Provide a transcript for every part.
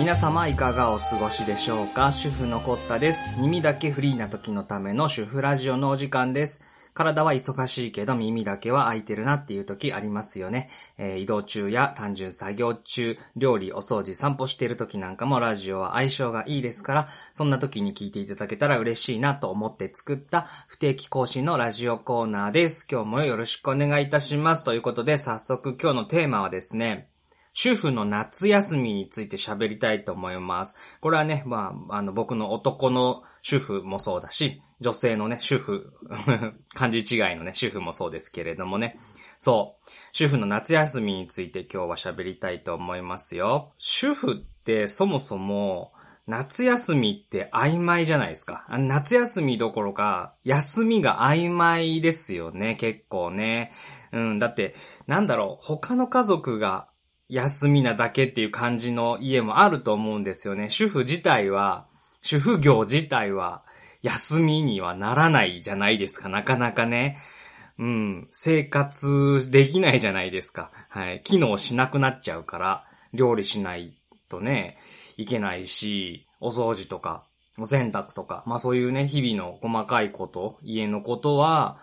皆様いかがお過ごしでしょうか？主婦のコッタです。耳だけフリーな時のための主婦ラジオのお時間です。体は忙しいけど耳だけは空いてるなっていう時ありますよね。えー移動中や単純作業中、料理、お掃除、散歩してる時なんかもラジオは相性がいいですから、そんな時に聞いていただけたら嬉しいなと思って作った不定期更新のラジオコーナーです。今日もよろしくお願いいたします。ということで早速今日のテーマはですね、主婦の夏休みについて喋りたいと思います。これはね、まあ、あの、僕の男の主婦もそうだし、女性のね、主婦、漢字違いのね、主婦もそうですけれどもね。そう。主婦の夏休みについて今日は喋りたいと思いますよ。主婦ってそもそも、夏休みって曖昧じゃないですか。夏休みどころか、休みが曖昧ですよね、結構ね。うん、だって、なんだろう、他の家族が休みなだけっていう感じの家もあると思うんですよね。主婦自体は、主婦業自体は、休みにはならないじゃないですか、なかなかね。うん、生活できないじゃないですか。はい。機能しなくなっちゃうから、料理しないとね、いけないし、お掃除とか、お洗濯とか、まあそういうね、日々の細かいこと、家のことは、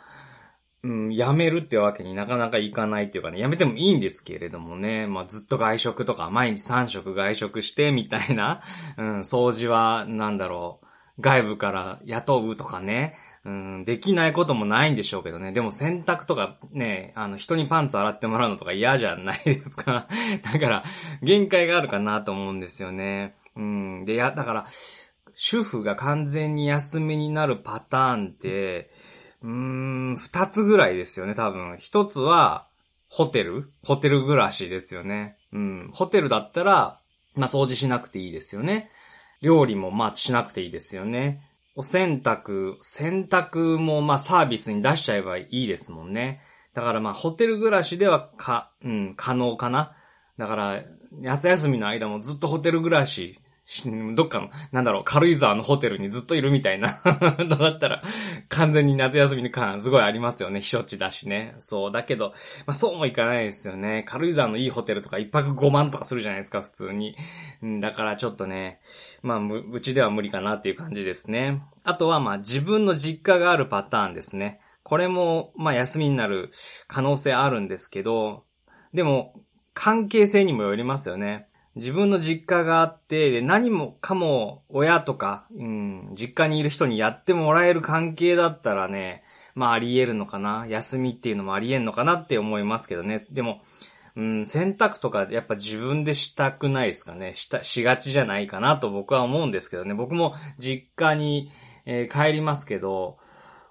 うん、やめるってわけになかなかいかないっていうかね、やめてもいいんですけれどもね、まあずっと外食とか、毎日3食外食してみたいな、うん、掃除は、なんだろう、外部から雇うとかね、うん、できないこともないんでしょうけどね。でも洗濯とかね、あの人にパンツ洗ってもらうのとか嫌じゃないですか。だから、限界があるかなと思うんですよね。うん、で、や、だから、主婦が完全に休みになるパターンって、うーん、二つぐらいですよね、多分。一つは、ホテルホテル暮らしですよね。うん。ホテルだったら、まあ、掃除しなくていいですよね。料理も、まあ、しなくていいですよね。お洗濯、洗濯も、ま、サービスに出しちゃえばいいですもんね。だから、ま、ホテル暮らしでは、か、うん、可能かな。だから、夏休みの間もずっとホテル暮ら、しどっかの、なんだろう、軽井沢のホテルにずっといるみたいな。だったら、完全に夏休みの感すごいありますよね。避暑地だしね。そう。だけど、まあそうもいかないですよね。軽井沢のいいホテルとか一泊5万とかするじゃないですか、普通に。だからちょっとね、まあ、うちでは無理かなっていう感じですね。あとは、まあ自分の実家があるパターンですね。これも、まあ休みになる可能性あるんですけど、でも、関係性にもよりますよね。自分の実家があって、で何もかも親とか、うん、実家にいる人にやってもらえる関係だったらね、まああり得るのかな。休みっていうのもあり得るのかなって思いますけどね。でも、うん、洗濯とかやっぱ自分でしたくないですかね。した、しがちじゃないかなと僕は思うんですけどね。僕も実家に、えー帰りますけど、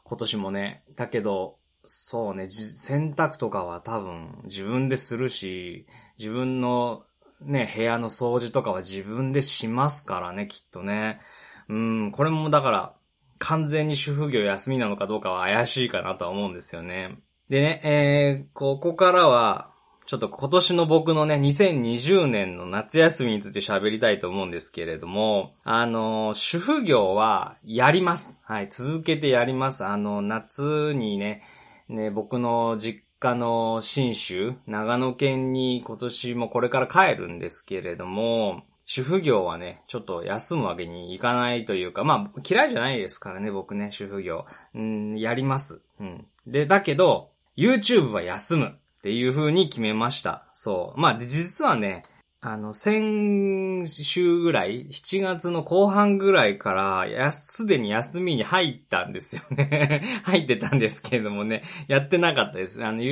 今年もね。だけど、そうね、洗濯とかは多分自分でするし、自分のね、部屋の掃除とかは自分でしますからね、きっとね。うん、これもだから、完全に主婦業休みなのかどうかは怪しいかなとは思うんですよね。でね、えー、ここからは、ちょっと今年の僕のね、2020年の夏休みについて喋りたいと思うんですけれども、あの、主婦業はやります。はい、続けてやります。あの、夏にね、ね、僕の実家の新州、長野県に今年もこれから帰るんですけれども、主婦業はね、ちょっと休むわけにいかないというか、まあ、嫌いじゃないですからね、僕ね、主婦業。うん、やります。うん。で、だけど、YouTube は休むっていう風に決めました。そう。まあ、実はね、あの、先週ぐらい、7月の後半ぐらいから、すでに休みに入ったんですよね。入ってたんですけれどもね、やってなかったです。あの、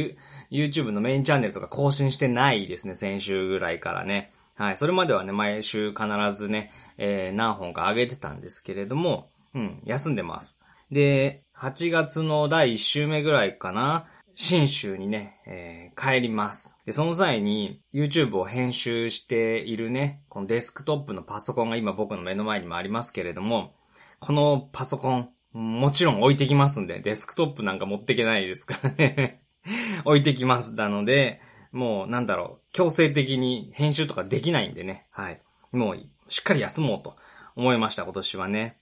YouTube のメインチャンネルとか更新してないですね、先週ぐらいからね。はい、それまではね、毎週必ずね、えー何本か上げてたんですけれども、うん、休んでます。で、8月の第1週目ぐらいかな、新州にね、えー帰ります。で、その際に YouTube を編集しているね、このデスクトップのパソコンが今僕の目の前にもありますけれども、このパソコン、もちろん置いてきますんで、デスクトップなんか持っていけないですからね。置いてきます。なので、もうなんだろう、強制的に編集とかできないんでね。はい。もう、しっかり休もうと思いました、今年はね。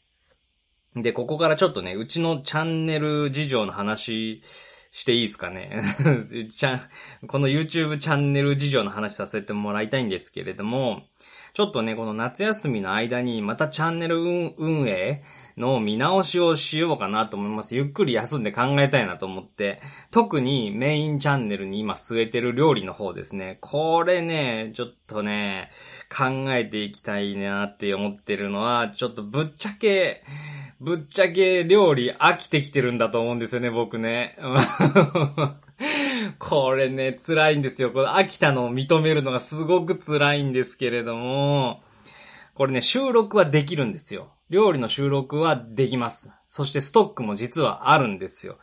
で、ここからちょっとね、うちのチャンネル事情の話していいですかね？ちゃんこの YouTube チャンネル事情の話させてもらいたいんですけれども、ちょっとね、この夏休みの間にまたチャンネル運営の見直しをしようかなと思います。ゆっくり休んで考えたいなと思って、特にメインチャンネルに今据えてる料理の方ですね。これね、ちょっとね、考えていきたいなって思ってるのは、ちょっとぶっちゃけ、ぶっちゃけ料理飽きてきてるんだと思うんですよね、僕ね。これね、辛いんですよ。これ飽きたのを認めるのがすごく辛いんですけれども、これね、収録はできるんですよ。料理の収録はできます。そしてストックも実はあるんですよ。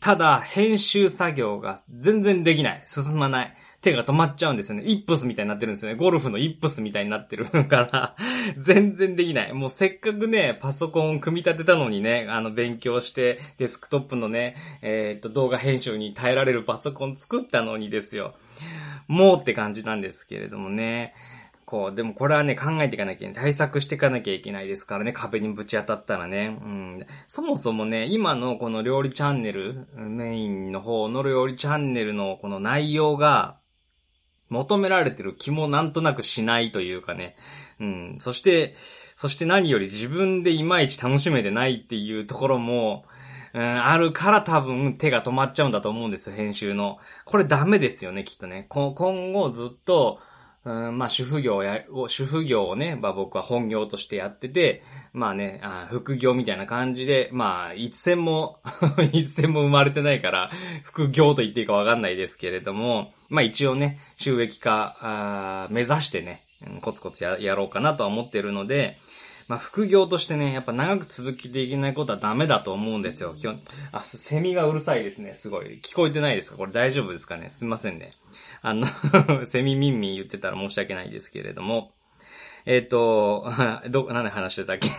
ただ、編集作業が全然できない。進まない。手が止まっちゃうんですよね。イップスみたいになってるんですよね。ゴルフのイップスみたいになってるから 全然できない。もうせっかくね、パソコンを組み立てたのにね、あの、勉強して、デスクトップのね、えー、っと、動画編集に耐えられるパソコン作ったのにですよ。もうって感じなんですけれどもね。こう、でもこれはね、考えていかなきゃいけない。対策していかなきゃいけないですからね、壁にぶち当たったらね。うん。そもそもね、今のこの料理チャンネル、メインの方の料理チャンネルのこの内容が、求められてる気もなんとなくしないというかね。うん。そして、そして何より自分でいまいち楽しめてないっていうところも、うん、あるから多分手が止まっちゃうんだと思うんですよ、編集の。これダメですよね、きっとね。今後ずっと、うん、まあ、主婦業をや、主婦業をね、まあ僕は本業としてやってて、まあね、あ副業みたいな感じで、まあ、一銭も 一銭も生まれてないから、副業と言っていいかわかんないですけれども、まあ一応ね、収益化、目指してね、コツコツややろうかなとは思ってるので、まあ副業としてね、やっぱ長く続けていけないことはダメだと思うんですよ。基本、あ、セミがうるさいですね、すごい。聞こえてないですか？これ大丈夫ですかね？すいませんね。あの セミミンミン言ってたら申し訳ないですけれども、えっ、ー、と、ど、何で話してたっけ？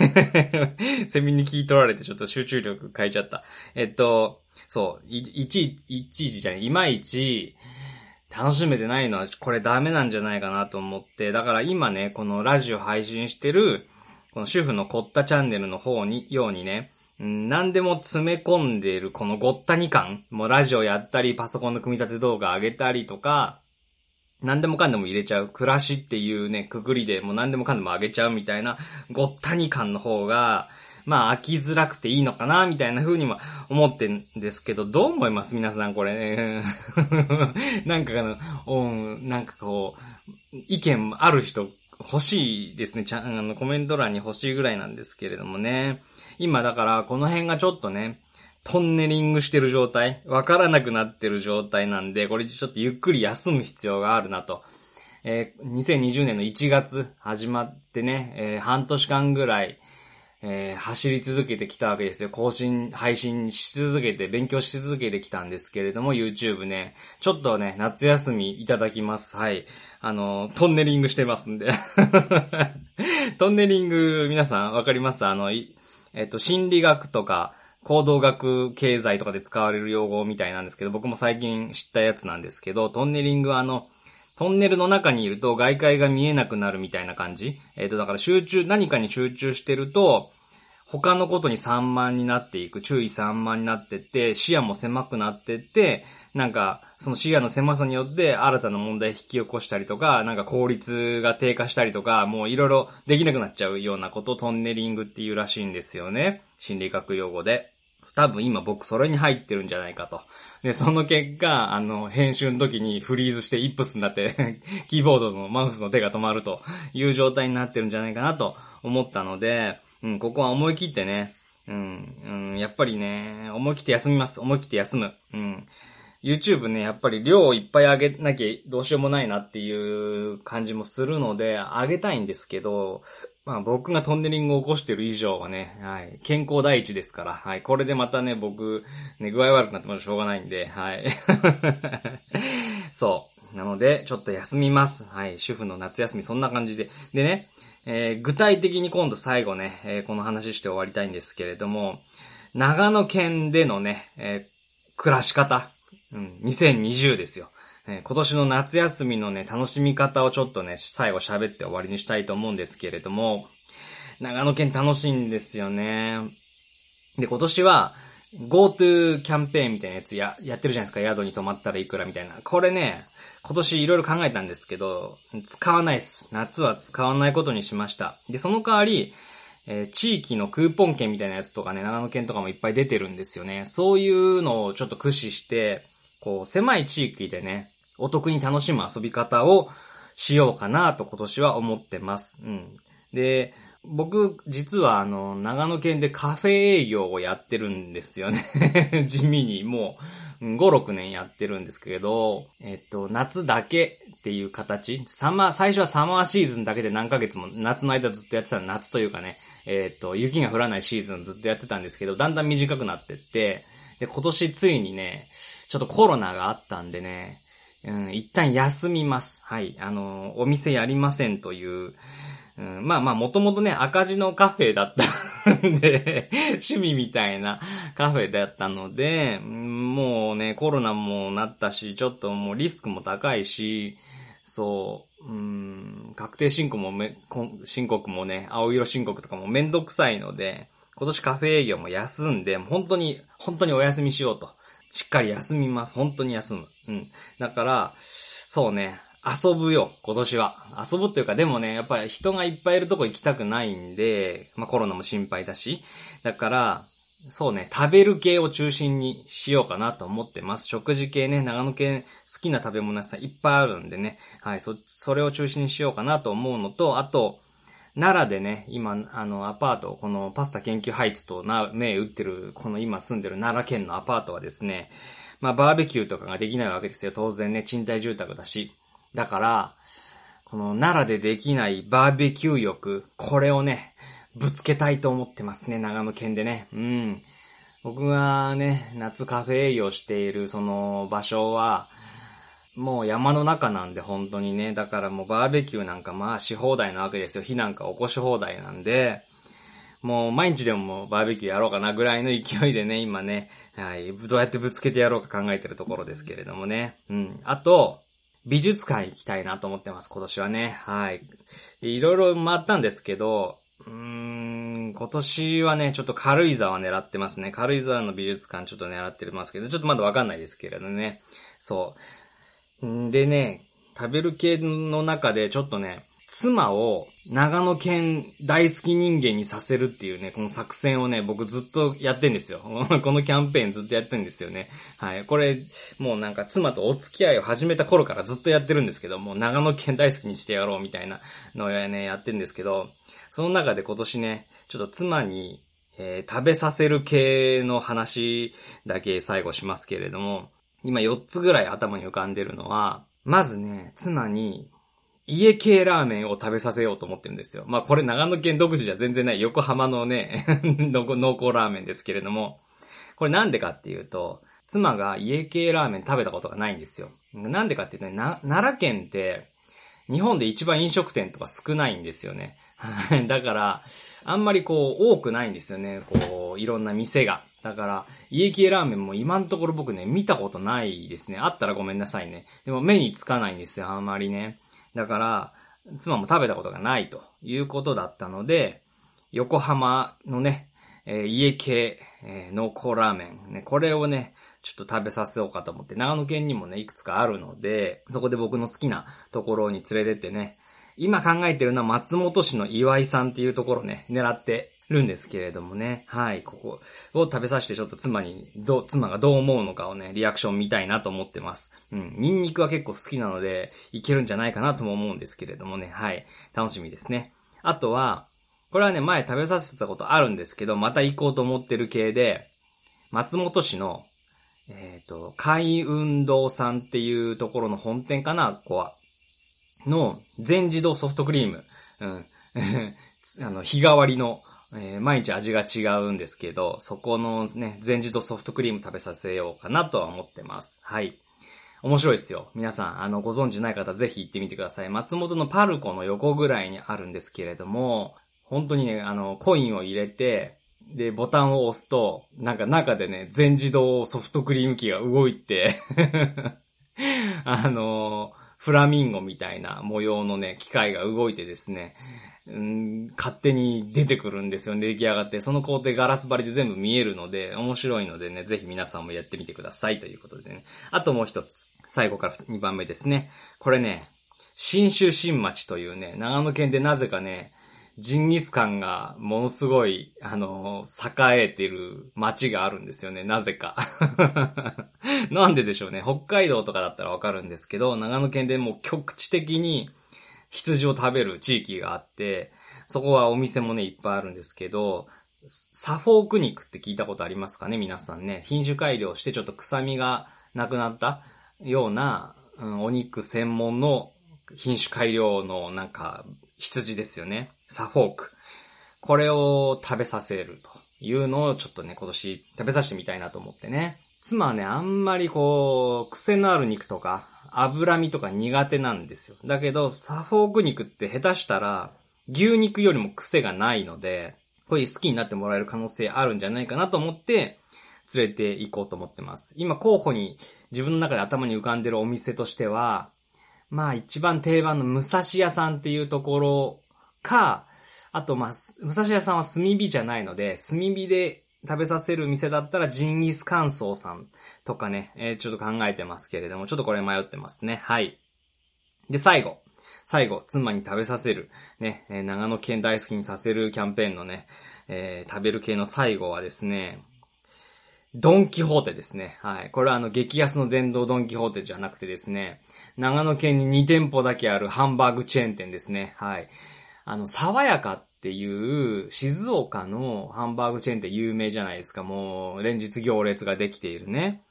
セミに聞い取られてちょっと集中力変えちゃった。えっ、ー、と、そう、い、いちいちいちじゃない、いまいち、楽しめてないのは、これダメなんじゃないかなと思って、だから今ね、このラジオ配信してる、この主婦のコッタチャンネルの方に、ようにね、何でも詰め込んでるこのごったに感、もうラジオやったり、パソコンの組み立て動画上げたりとか、何でもかんでも入れちゃう。暮らしっていうね、くくりでもう何でもかんでも上げちゃうみたいな、ごったに感の方が、まあ飽きづらくていいのかな、みたいな風にも思ってんですけど、どう思います？皆さんこれね。なんかあの、うん、なんかこう、意見ある人欲しいですね。ちゃん、あの、コメント欄に欲しいぐらいなんですけれどもね。今だからこの辺がちょっとね、トンネリングしてる状態、わからなくなってる状態なんで、これちょっとゆっくり休む必要があるなと。えー、2020年の1月始まってね、えー、半年間ぐらい、えー、走り続けてきたわけですよ。更新、配信し続けて、勉強し続けてきたんですけれども、YouTube ね、ちょっとね、夏休みいただきます。はい。あの、トンネリングしてますんで。トンネリング、皆さんわかります？あの、えっと、心理学とか、行動学経済とかで使われる用語みたいなんですけど、僕も最近知ったやつなんですけど、トンネリングはあの、トンネルの中にいると外界が見えなくなるみたいな感じ。えっ、と、だから集中、何かに集中してると、他のことに散漫になっていく、注意散漫になってって、視野も狭くなってって、なんか、その視野の狭さによって新たな問題引き起こしたりとか、なんか効率が低下したりとか、もういろいろできなくなっちゃうようなことトンネリングっていうらしいんですよね。心理学用語で。多分今僕それに入ってるんじゃないかと。で、その結果、あの、編集の時にフリーズしてイップスになって キーボードのマウスの手が止まるという状態になってるんじゃないかなと思ったので、うん、ここは思い切ってね、うん、うん、やっぱりね、思い切って休みます。思い切って休む。うん。YouTube ね、やっぱり量をいっぱい上げなきゃどうしようもないなっていう感じもするので、上げたいんですけど、まあ僕がトンネリングを起こしてる以上はね、はい、健康第一ですから、はい、これでまたね、僕、ね、具合悪くなってもしょうがないんで、はい。そう。なので、ちょっと休みます。はい、主婦の夏休みそんな感じで。でね、えー、具体的に今度最後ね、えー、この話して終わりたいんですけれども、長野県でのね、えー、暮らし方、うん、2020ですよ。今年の夏休みのね、楽しみ方をちょっとね、最後喋って終わりにしたいと思うんですけれども、長野県楽しいんですよね。で、今年は、GoTo キャンペーンみたいなやつや、やってるじゃないですか。宿に泊まったらいくらみたいな。これね、今年いろいろ考えたんですけど、使わないです。夏は使わないことにしました。で、その代わり、えー、地域のクーポン券みたいなやつとかね、長野県とかもいっぱい出てるんですよね。そういうのをちょっと駆使して、こう、狭い地域でね、お得に楽しむ遊び方をしようかなと今年は思ってます。うん。で、僕、実はあの、長野県でカフェ営業をやってるんですよね。地味にもう、5、6年やってるんですけど、えっと、夏だけっていう形、サマー、最初はサマーシーズンだけで何ヶ月も、夏の間ずっとやってた夏というかね、えっと、雪が降らないシーズンずっとやってたんですけど、だんだん短くなってって、で、今年ついにね、ちょっとコロナがあったんでね、うん、一旦休みます。はい。あの、お店やりませんという、うん、まあまあ、もともとね、赤字のカフェだったんで 趣味みたいなカフェだったので、もうね、コロナもなったし、ちょっともうリスクも高いし、そう、うん、確定申告もめ、申告もね、青色申告とかもめんどくさいので、今年カフェ営業も休んで、本当に、本当にお休みしようと。しっかり休みます。本当に休む。うん。だから、そうね、遊ぶよ、今年は。遊ぶっていうか、でもね、やっぱり人がいっぱいいるとこ行きたくないんで、まあコロナも心配だし。だから、そうね、食べる系を中心にしようかなと思ってます。食事系ね、長野県好きな食べ物屋さんいっぱいあるんでね。はい、そ、それを中心にしようかなと思うのと、あと、奈良でね、今、あの、アパート、このパスタ研究ハイツとな、目打ってる、この今住んでる奈良県のアパートはですね、まあ、バーベキューとかができないわけですよ。当然ね、賃貸住宅だし。だから、この奈良でできないバーベキュー欲、これをね、ぶつけたいと思ってますね、長野県でね。うん。僕がね、夏カフェ営業しているその場所は、もう山の中なんで本当にね、だからもうバーベキューなんかまあし放題なわけですよ。火なんか起こし放題なんで、もう毎日でもバーベキューやろうかなぐらいの勢いでね、今ね、はい、どうやってぶつけてやろうか考えてるところですけれどもね。うん。あと、美術館行きたいなと思ってます、今年はね。はい。いろいろ回ったんですけど、うーん、今年はね、ちょっと軽井沢狙ってますね。軽井沢の美術館ちょっと狙ってますけど、ちょっとまだわかんないですけれどね。そう。んでね、食べる系の中でちょっとね、妻を長野県大好き人間にさせるっていうね、この作戦をね、僕ずっとやってんですよ。このキャンペーンずっとやってんですよね。はい。これ、もうなんか妻とお付き合いを始めた頃からずっとやってるんですけど、もう長野県大好きにしてやろうみたいなのをね、やってんですけど、その中で今年ね、ちょっと妻に、えー、食べさせる系の話だけ最後しますけれども、今4つぐらい頭に浮かんでるのは、まずね、妻に家系ラーメンを食べさせようと思ってるんですよ。まあこれ長野県独自じゃ全然ない横浜のね 濃厚ラーメンですけれども、これなんでかっていうと、妻が家系ラーメン食べたことがないんですよ。なんでかっていうとね、奈良県って、日本で一番飲食店とか少ないんですよね。だから、あんまりこう、多くないんですよね。こう、いろんな店が。だから、家系ラーメンも今のところ僕ね、見たことないですね。あったらごめんなさいね。でも目につかないんですよ、あんまりね。だから、妻も食べたことがないということだったので、横浜のね、えー、家系、えー、濃厚ラーメン、ね、これをね、ちょっと食べさせようかと思って、長野県にもね、いくつかあるので、そこで僕の好きなところに連れてってね、今考えてるのは松本市の岩井さんっていうところね、狙ってるんですけれどもね。はい、ここを食べさせてちょっと妻に、ど、妻がどう思うのかをね、リアクション見たいなと思ってます。うん、ニンニクは結構好きなので、いけるんじゃないかなとも思うんですけれどもね。はい、楽しみですね。あとは、これはね、前食べさせてたことあるんですけど、また行こうと思ってる系で、松本市の、えっ、ー、と、海運動さんっていうところの本店かな、ここは。の、全自動ソフトクリーム。うん。あの、日替わりのえー、毎日味が違うんですけど、そこのね、全自動ソフトクリーム食べさせようかなとは思ってます。はい。面白いですよ。皆さん、あの、ご存知ない方ぜひ行ってみてください。松本のパルコの横ぐらいにあるんですけれども、本当にね、あの、コインを入れて、で、ボタンを押すと、なんか中でね、全自動ソフトクリーム機が動いて あのフラミンゴみたいな模様のね、機械が動いてですね、うん、勝手に出てくるんですよね、出来上がって。その工程ガラス張りで全部見えるので、面白いのでね、ぜひ皆さんもやってみてくださいということでね。あともう一つ。最後から2番目ですね。これね、新州新町というね、長野県でなぜかね、ジンギスカンがものすごい、あの、栄えてる街があるんですよね、なぜか。なんででしょうね。北海道とかだったらわかるんですけど、長野県でもう局地的に羊を食べる地域があって、そこはお店もね、いっぱいあるんですけど、サフォーク肉って聞いたことありますかね皆さんね。品種改良してちょっと臭みがなくなったような、うん、お肉専門の品種改良のなんか羊ですよね。サフォーク。これを食べさせるというのをちょっとね、今年食べさせてみたいなと思ってね。妻はね、あんまりこう、癖のある肉とか、脂身とか苦手なんですよ。だけど、サフォーク肉って下手したら、牛肉よりも癖がないので、こういう好きになってもらえる可能性あるんじゃないかなと思って、連れて行こうと思ってます。今候補に自分の中で頭に浮かんでるお店としては、まあ一番定番の武蔵屋さんっていうところか、あとまあ、武蔵屋さんは炭火じゃないので、炭火で食べさせる店だったらジンギスカンソーさんとかね、えー、ちょっと考えてますけれども、ちょっとこれ迷ってますね。はい。で、最後。最後、妻に食べさせる、ね、えー、長野県大好きにさせるキャンペーンのね、えー、食べる系の最後はですね、ドンキホーテですね。はい。これはあの、激安の電動ドンキホーテじゃなくてですね、長野県に2店舗だけあるハンバーグチェーン店ですね。はい。あの、爽やかっていう静岡のハンバーグチェーンって有名じゃないですか。もう、連日行列ができているね。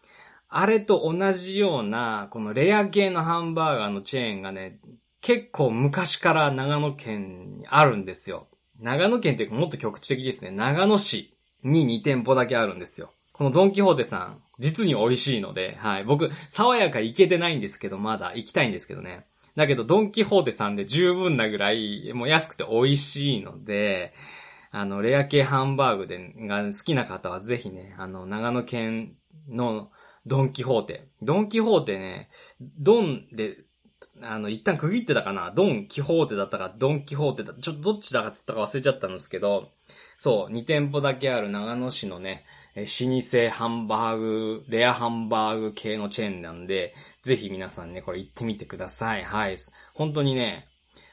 あれと同じような、このレア系のハンバーガーのチェーンがね、結構昔から長野県にあるんですよ。長野県っていうかもっと局地的ですね。長野市に2店舗だけあるんですよ。このドンキホーテさん、実に美味しいので、はい。僕、爽やか行けてないんですけど、まだ行きたいんですけどね。だけど、ドンキホーテさんで十分なぐらい、もう安くて美味しいので、あの、レア系ハンバーグで、が好きな方はぜひね、あの、長野県のドンキホーテ。ドンキホーテね、ドンで、あの、一旦区切ってたかな？ドンキホーテだったか、ドンキホーテだちょっとどっちだったか忘れちゃったんですけど、そう、2店舗だけある長野市のね、老舗ハンバーグ、レアハンバーグ系のチェーンなんで、ぜひ皆さんね、これ行ってみてください。はい。本当にね、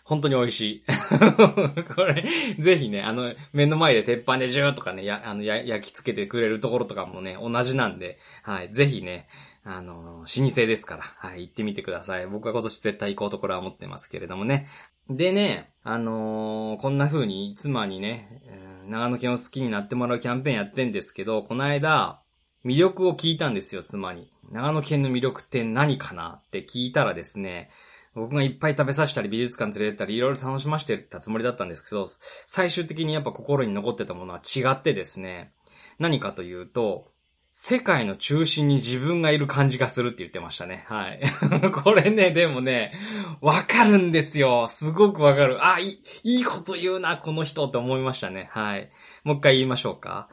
本当に美味しい。これ、ぜひね、あの、目の前で鉄板でジューとかね、や、あの、や、焼き付けてくれるところとかもね、同じなんで、はい。ぜひね、あの、老舗ですから、はい。行ってみてください。僕は今年絶対行こうところは思ってますけれどもね。でね、あのー、こんな風に妻にね、長野県を好きになってもらうキャンペーンやってんですけど、この間、魅力を聞いたんですよ、妻に。長野県の魅力って何かなって聞いたらですね、僕がいっぱい食べさせたり美術館連れてったりいろいろ楽しませてたつもりだったんですけど、最終的にやっぱ心に残ってたものは違ってですね、何かというと、世界の中心に自分がいる感じがするって言ってましたね。はい。これね、でもね、わかるんですよ。すごくわかる。あ、いい、いいこと言うな、この人って思いましたね。はい。もう一回言いましょうか。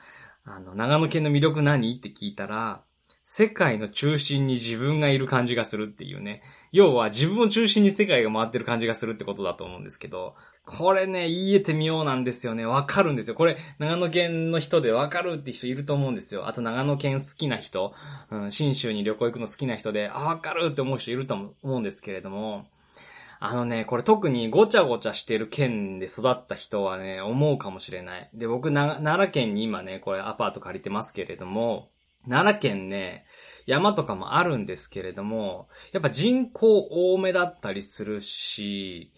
あの、長野県の魅力何？って聞いたら、世界の中心に自分がいる感じがするっていうね。要は自分を中心に世界が回ってる感じがするってことだと思うんですけど、これね、言えてみようなんですよね。わかるんですよ。これ、長野県の人でわかるって人いると思うんですよ。あと長野県好きな人、うん、新州に旅行行くの好きな人で、あ、わかるって思う人いると思うんですけれども、あのね、これ特にごちゃごちゃしてる県で育った人はね、思うかもしれない。で、僕、奈良県に今ね、これアパート借りてますけれども、奈良県ね、山とかもあるんですけれども、やっぱ人口多めだったりするし、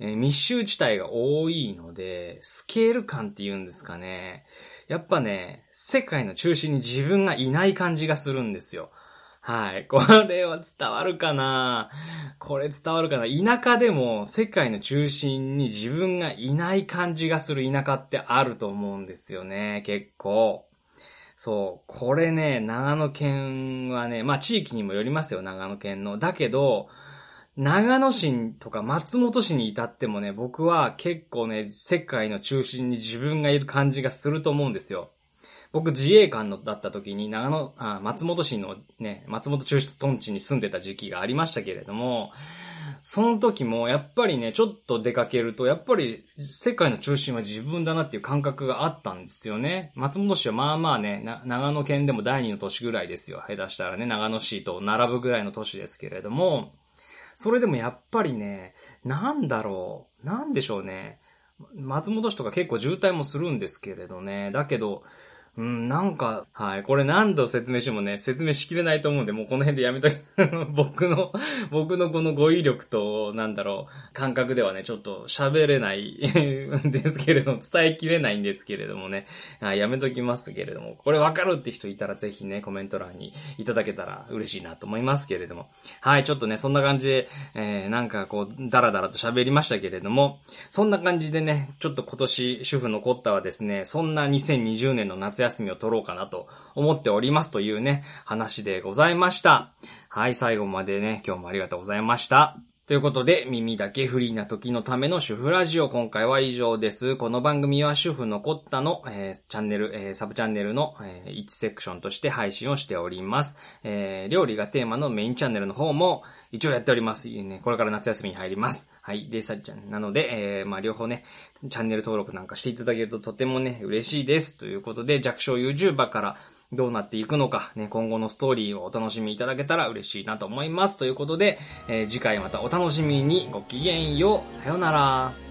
え、密集地帯が多いので、スケール感って言うんですかね。やっぱね、世界の中心に自分がいない感じがするんですよ。はい。これは伝わるかなこれ伝わるかな田舎でも世界の中心に自分がいない感じがする田舎ってあると思うんですよね。結構。そう。これね、長野県はね、まあ地域にもよりますよ、長野県の。だけど、長野市とか松本市に至ってもね、僕は結構ね、世界の中心に自分がいる感じがすると思うんですよ。僕自衛官のだった時に長野、あ松本市のね、松本中心地に住んでた時期がありましたけれども、その時も、やっぱりね、ちょっと出かけると、やっぱり世界の中心は自分だなっていう感覚があったんですよね。松本市はまあまあね、長野県でも第二の都市ぐらいですよ。下手したらね、長野市と並ぶぐらいの都市ですけれども、それでもやっぱりね、なんだろう、なんでしょうね。松本市とか結構渋滞もするんですけれどね。だけど、うん、なんか、はい。これ何度説明してもね、説明しきれないと思うんで、もうこの辺でやめとき、僕の、僕のこの語彙力と、なんだろう、感覚ではね、ちょっと喋れないん ですけれども、伝えきれないんですけれどもね、やめときますけれども、これわかるって人いたらぜひね、コメント欄にいただけたら嬉しいなと思いますけれども。はい、ちょっとね、そんな感じで、えー、なんかこう、ダラダラと喋りましたけれども、そんな感じでね、ちょっと今年、主婦のコッタはですね、そんな2020年の夏休みを取ろうかなと思っておりますというね、話でございました。はい、最後までね、今日もありがとうございました。ということで、耳だけフリーな時のための主婦ラジオ、今回は以上です。この番組は主婦のコッタの、えー、チャンネル、えー、サブチャンネルの、えー、1セクションとして配信をしております。えー、料理がテーマのメインチャンネルの方も一応やっております。いいね、これから夏休みに入ります。はい。で、さっちゃん。なので、えー、まあ、両方ね、チャンネル登録なんかしていただけるととてもね、嬉しいです。ということで、弱小 YouTuber から、どうなっていくのか、ね、今後のストーリーをお楽しみいただけたら嬉しいなと思います。ということで、えー、次回またお楽しみにごきげんよう。さよなら。